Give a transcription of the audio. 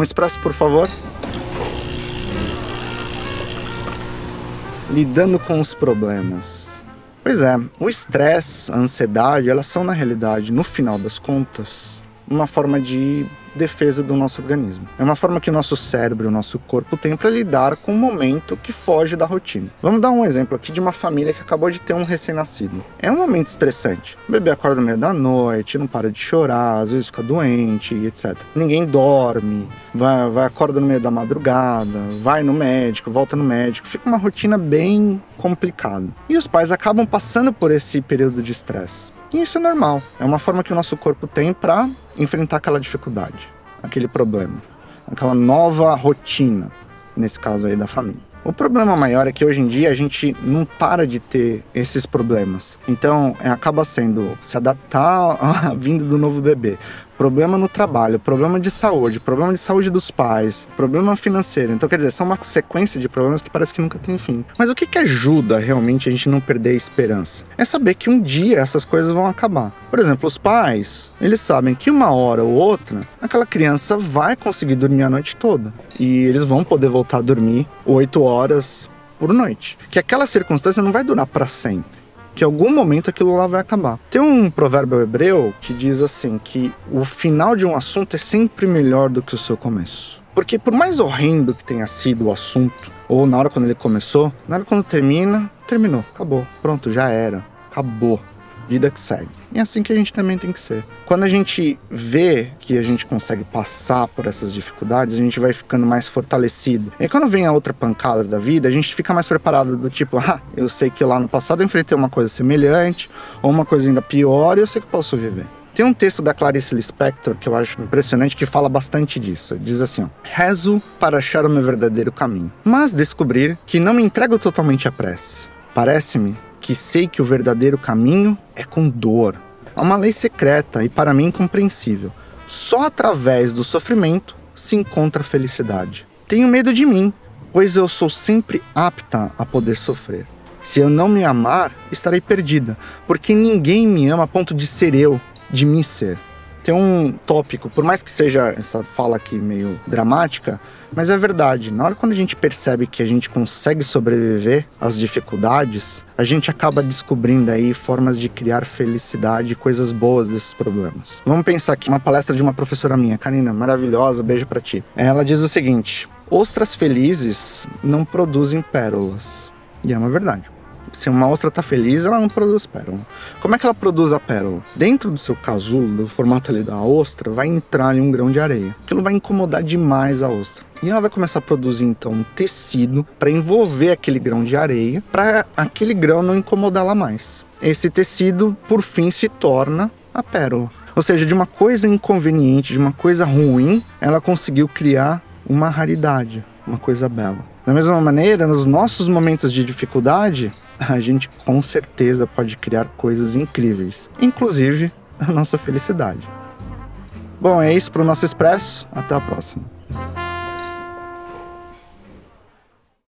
Um expresso, por favor. Lidando com os problemas. Pois é, o estresse, a ansiedade, elas são na realidade, no final das contas, uma forma de defesa do nosso organismo. É uma forma que o nosso cérebro, o nosso corpo tem para lidar com um momento que foge da rotina. Vamos dar um exemplo aqui de uma família que acabou de ter um recém-nascido. É um momento estressante. O bebê acorda no meio da noite, não para de chorar, às vezes fica doente, etc. Ninguém dorme, vai, vai acorda no meio da madrugada, vai no médico, volta no médico. Fica uma rotina bem complicada. E os pais acabam passando por esse período de estresse. E isso é normal. É uma forma que o nosso corpo tem para enfrentar aquela dificuldade, aquele problema, aquela nova rotina, nesse caso aí da família. O problema maior é que hoje em dia a gente não para de ter esses problemas. Então, é, acaba sendo se adaptar à vinda do novo bebê, problema no trabalho, problema de saúde, problema de saúde dos pais, problema financeiro. Então, quer dizer, são uma sequência de problemas que parece que nunca tem fim. Mas o que, que ajuda realmente a gente não perder a esperança? É saber que um dia essas coisas vão acabar. Por exemplo, os pais, eles sabem que uma hora ou outra, aquela criança vai conseguir dormir a noite toda. E eles vão poder voltar a dormir oito horas por noite. Que aquela circunstância não vai durar para sempre que em algum momento aquilo lá vai acabar. Tem um provérbio hebreu que diz assim que o final de um assunto é sempre melhor do que o seu começo. Porque por mais horrendo que tenha sido o assunto, ou na hora quando ele começou, na hora quando termina, terminou, acabou, pronto, já era, acabou vida que segue. E é assim que a gente também tem que ser. Quando a gente vê que a gente consegue passar por essas dificuldades, a gente vai ficando mais fortalecido. E quando vem a outra pancada da vida, a gente fica mais preparado do tipo, ah, eu sei que lá no passado eu enfrentei uma coisa semelhante, ou uma coisa ainda pior, e eu sei que posso viver. Tem um texto da Clarice Lispector que eu acho impressionante que fala bastante disso. Diz assim: ó, rezo para achar o meu verdadeiro caminho, mas descobrir que não me entrego totalmente à prece. Parece-me que sei que o verdadeiro caminho é com dor. É uma lei secreta e para mim incompreensível. Só através do sofrimento se encontra a felicidade. Tenho medo de mim, pois eu sou sempre apta a poder sofrer. Se eu não me amar, estarei perdida, porque ninguém me ama a ponto de ser eu, de mim ser tem um tópico, por mais que seja essa fala aqui meio dramática, mas é verdade. Na hora quando a gente percebe que a gente consegue sobreviver às dificuldades, a gente acaba descobrindo aí formas de criar felicidade e coisas boas desses problemas. Vamos pensar aqui uma palestra de uma professora minha, Karina, maravilhosa, beijo para ti. Ela diz o seguinte: ostras felizes não produzem pérolas. E é uma verdade se uma ostra está feliz, ela não produz pérola. Como é que ela produz a pérola? Dentro do seu casulo, do formato ali da ostra, vai entrar ali um grão de areia. Aquilo vai incomodar demais a ostra. E ela vai começar a produzir então um tecido para envolver aquele grão de areia, para aquele grão não incomodá-la mais. Esse tecido, por fim, se torna a pérola. Ou seja, de uma coisa inconveniente, de uma coisa ruim, ela conseguiu criar uma raridade, uma coisa bela. Da mesma maneira, nos nossos momentos de dificuldade, a gente com certeza pode criar coisas incríveis, inclusive a nossa felicidade. Bom, é isso para o nosso Expresso. Até a próxima.